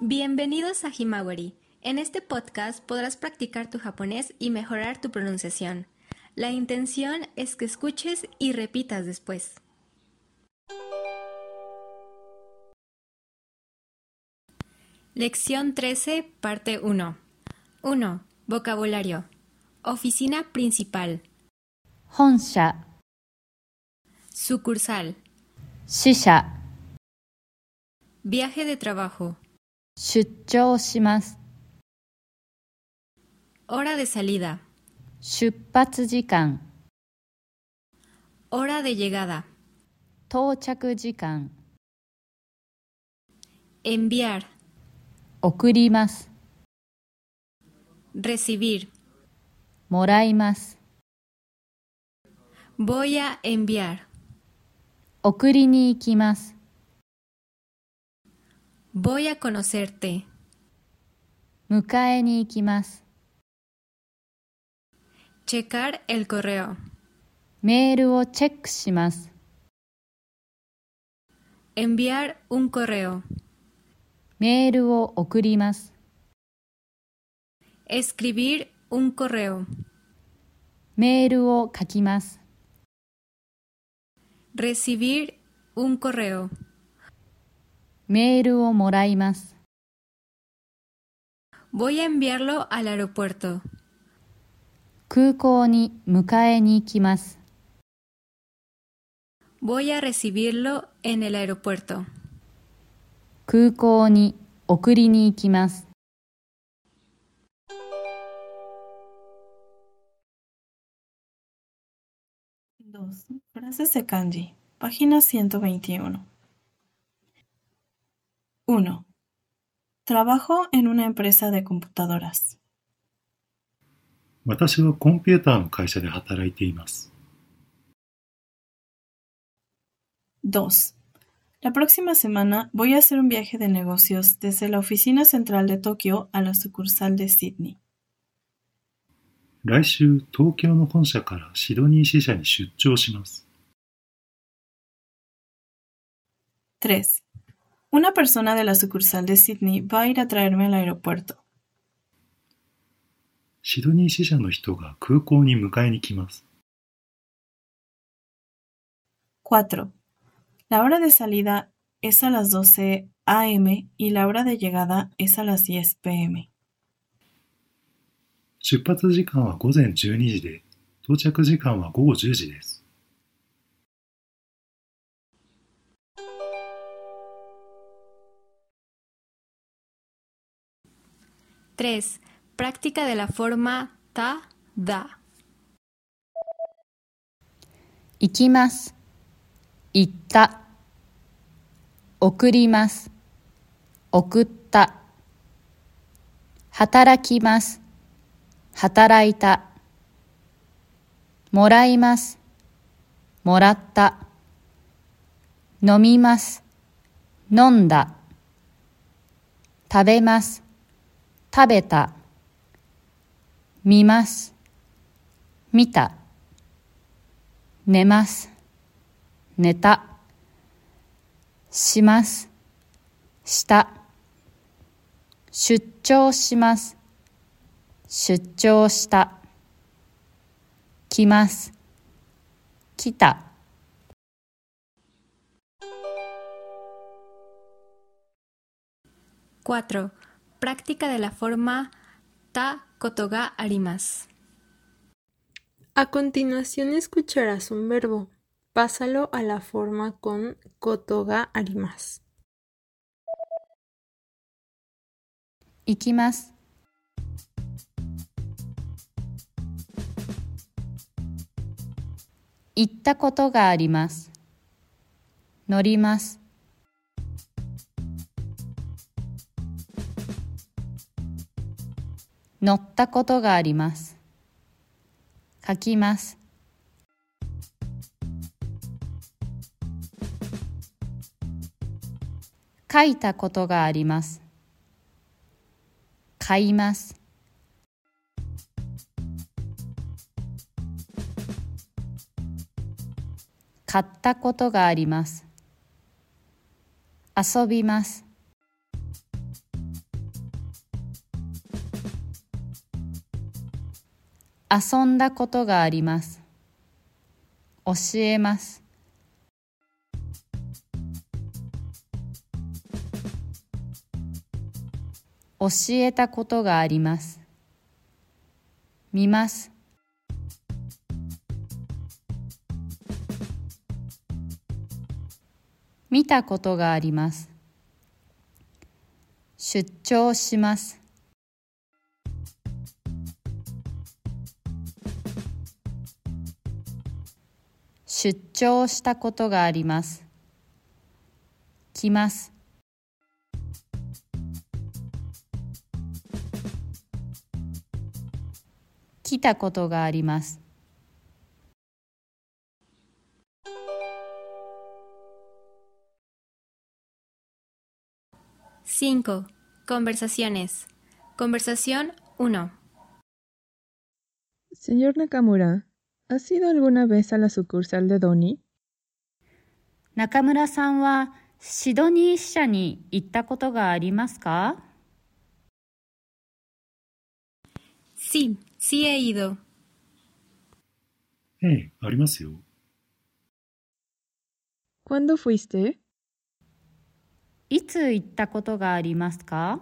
Bienvenidos a Himawari. En este podcast podrás practicar tu japonés y mejorar tu pronunciación. La intención es que escuches y repitas después. Lección 13, parte 1. 1. Vocabulario. Oficina principal. Honsha. Sucursal. Shisha. Viaje de trabajo. 出張します。Hora de salida. 出発時間、Hora de llegada. 到着時間、Enviar. 送ります。Recibir. もらいます。Voy a enviar. 送りに行きます。Voy a conocerte. 迎えに行きます。 Checar el correo. メールをチェックします。 Enviar un correo. メールを送ります。 Escribir un correo. メールを書きます。 Recibir un correo. メールをもらいます。 Voy a enviarlo al aeropuerto. 空港に迎えに行きます。 Voy a recibirlo en el aeropuerto. 空港に送りに行きます。 2. Frases de kanji. Página 121. 1. Trabajo en una empresa de computadoras. 私はコンピューターの会社で働いています。 2. La próxima semana voy a hacer un viaje de negocios desde la oficina central de Tokio a la sucursal de Sydney. 来週、東京の本社からシドニー支社に出張します。 3. Una persona de la sucursal de Sydney va a ir a traerme al aeropuerto. シドニー支社の人が空港に迎えに来ます。 4. La hora de salida es a las 12 a.m. y la hora de llegada es a las 10 p.m. 出発時間は午前12時で、到着時間は午後10時です。 3. Práctica de la forma ta, da. 行きます。行った。送ります。送った。働きます。働いた。もらいます。もらった。飲みます。飲んだ。食べます。食べた。見ます。見た。寝ます。寝た。します。した。出張します。出張した。来ます。来た。4. práctica de la forma ta koto ga arimas. A continuación escucharás un verbo. Pásalo a la forma con koto ga arimas. Ikimas. Itta koto ga arimas. Norimas. 乗ったことがあります。書きます。書いたことがあります。買います。買ったことがあります。遊びます。遊んだことがあります。教えます。教えたことがあります。見ます。見たことがあります。出張します。出張したことがあります。来ます。来たことがあります。5. Conversaciones. Conversación 1. Señor Nakamura, ¿has ido alguna vez a la sucursal de Doni? 中村さんはシドニー支社に行ったことがありますか Sí, sí he ido. ええ、ありますよ。 ¿Cuándo fuiste? いつ行ったことがありますか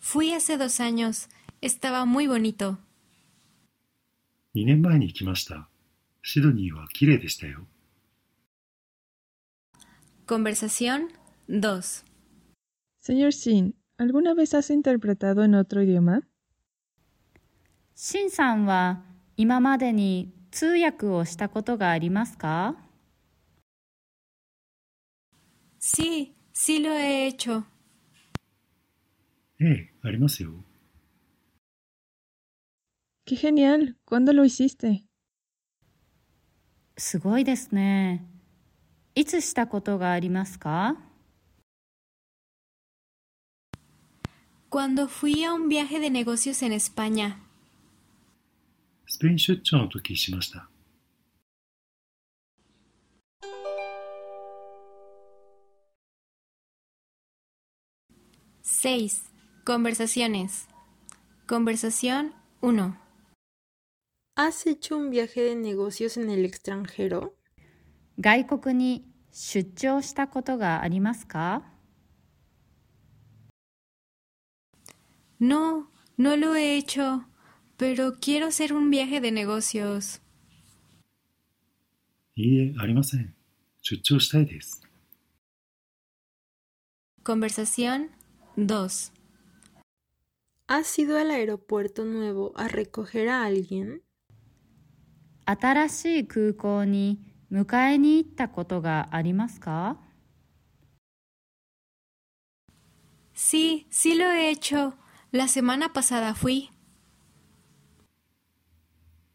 Fui hace dos años. Estaba muy bonito. 2年前に行きました。シドニーは綺麗でしたよ。Conversación 2. Señor Shin, ¿alguna vez has interpretado en otro idioma? シンさんは今までに通訳をしたことがありますか Sí, sí lo he hecho. ええ、ありますよ。¡Qué genial! ¿Cuándo lo hiciste? すごいですね。いつしたことがありますか Cuando fui a un viaje de negocios en España. スペイン出張の時しました。 6. Conversaciones. Conversación 1. ¿Has hecho un viaje de negocios en el extranjero? 外国に出張したことがありますか No, no lo he hecho, pero quiero hacer un viaje de negocios. いいえ、ありません。出張したいです。 Conversación 2. ¿Has ido al aeropuerto nuevo a recoger a alguien? 新しい空港に迎えに行ったことがありますか Sí, sí lo he hecho. La semana pasada fui.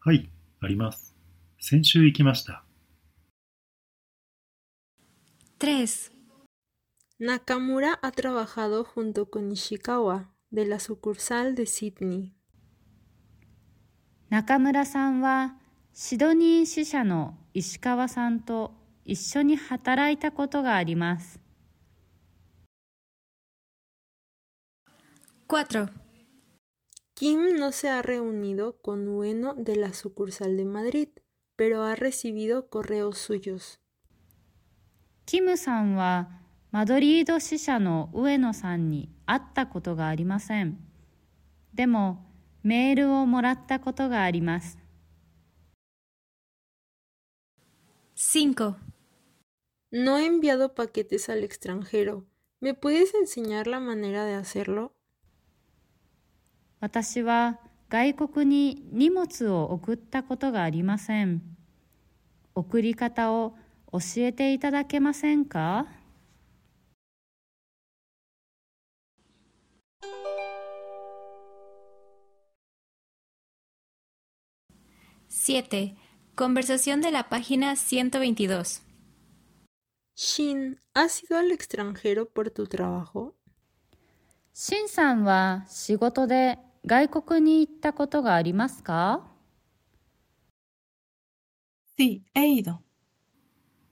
はい、あります。先週行きました。 3. Nakamura ha trabajado junto con Ishikawa, de la sucursal de Sydney. 中村さんは シドニー支社の石川さんと一緒に働いたことがあります。4. Kim no se ha reunido con Ueno de la sucursal de Madrid, pero ha recibido correos suyos. キムさんはマドリード支社の上野さんに会ったことがありません。でもメールをもらったことがあります。5. No he enviado paquetes al extranjero. ¿Me puedes enseñar la manera de hacerlo? 私は外国に荷物を送ったことがありません。送り方を教えていただけませんか 7. Conversación de la página 122. Shin, ¿has ido al extranjero por tu trabajo? シンさんは仕事で外国に行ったことがありますか Sí, he ido.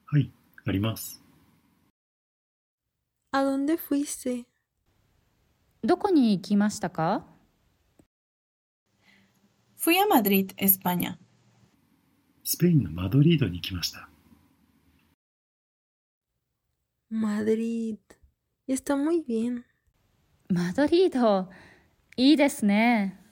はい、あります。 ¿A dónde fuiste? どこに行きましたか Fui a Madrid, España. スペインのマドリードに来ました。Madrid. Está muy bien. マドリード、いいですね。